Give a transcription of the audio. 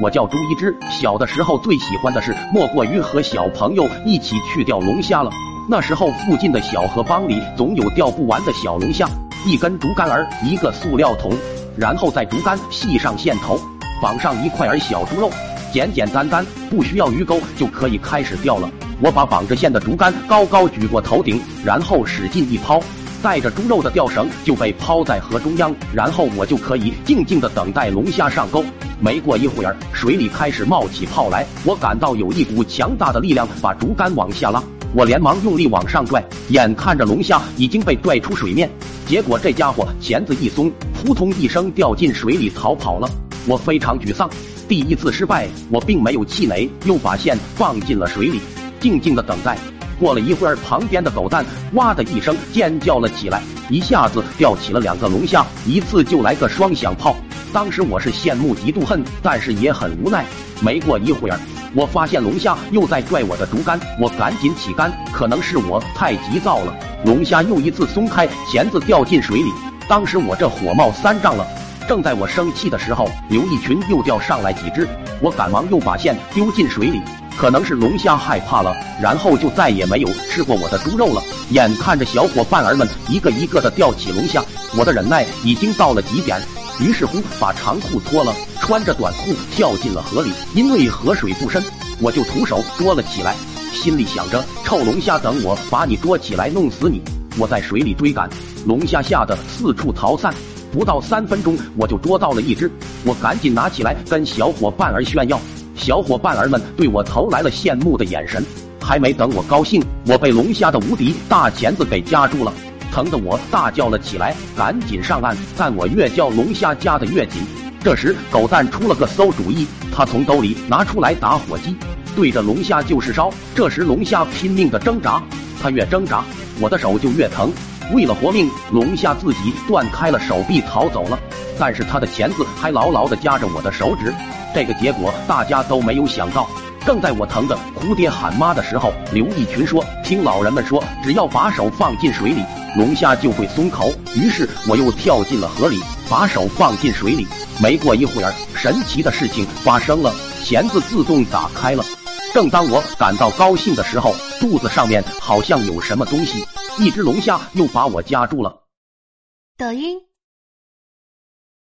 我叫朱一只。小的时候最喜欢的事，莫过于和小朋友一起去钓龙虾了。那时候附近的小河帮里总有钓不完的小龙虾，一根竹竿儿，一个塑料桶，然后在竹竿系上线头，绑上一块儿小猪肉，简简单单，不需要鱼钩就可以开始钓了。我把绑着线的竹竿高高举过头顶，然后使劲一抛。带着猪肉的钓绳就被抛在河中央，然后我就可以静静的等待龙虾上钩。没过一会儿，水里开始冒起泡来，我感到有一股强大的力量把竹竿往下拉，我连忙用力往上拽，眼看着龙虾已经被拽出水面，结果这家伙钳子一松，扑通一声掉进水里逃跑了。我非常沮丧，第一次失败，我并没有气馁，又把线放进了水里，静静的等待。过了一会儿，旁边的狗蛋哇的一声尖叫了起来，一下子钓起了两个龙虾，一次就来个双响炮。当时我是羡慕嫉妒恨，但是也很无奈。没过一会儿，我发现龙虾又在拽我的竹竿，我赶紧起竿，可能是我太急躁了，龙虾又一次松开钳子掉进水里。当时我这火冒三丈了，正在我生气的时候，刘一群又钓上来几只，我赶忙又把线丢进水里。可能是龙虾害怕了，然后就再也没有吃过我的猪肉了。眼看着小伙伴儿们一个一个的钓起龙虾，我的忍耐已经到了极点，于是乎把长裤脱了，穿着短裤跳进了河里。因为河水不深，我就徒手捉了起来，心里想着：臭龙虾，等我把你捉起来弄死你！我在水里追赶，龙虾吓得四处逃散。不到三分钟，我就捉到了一只，我赶紧拿起来跟小伙伴儿炫耀。小伙伴儿们对我投来了羡慕的眼神，还没等我高兴，我被龙虾的无敌大钳子给夹住了，疼得我大叫了起来，赶紧上岸。但我越叫，龙虾夹得越紧。这时，狗蛋出了个馊主意，他从兜里拿出来打火机，对着龙虾就是烧。这时，龙虾拼命的挣扎，它越挣扎，我的手就越疼。为了活命，龙虾自己断开了手臂逃走了，但是它的钳子还牢牢的夹着我的手指。这个结果大家都没有想到。正在我疼得哭爹喊妈的时候，刘义群说：“听老人们说，只要把手放进水里，龙虾就会松口。”于是我又跳进了河里，把手放进水里。没过一会儿，神奇的事情发生了，钳子自动打开了。正当我感到高兴的时候，肚子上面好像有什么东西，一只龙虾又把我夹住了。抖音。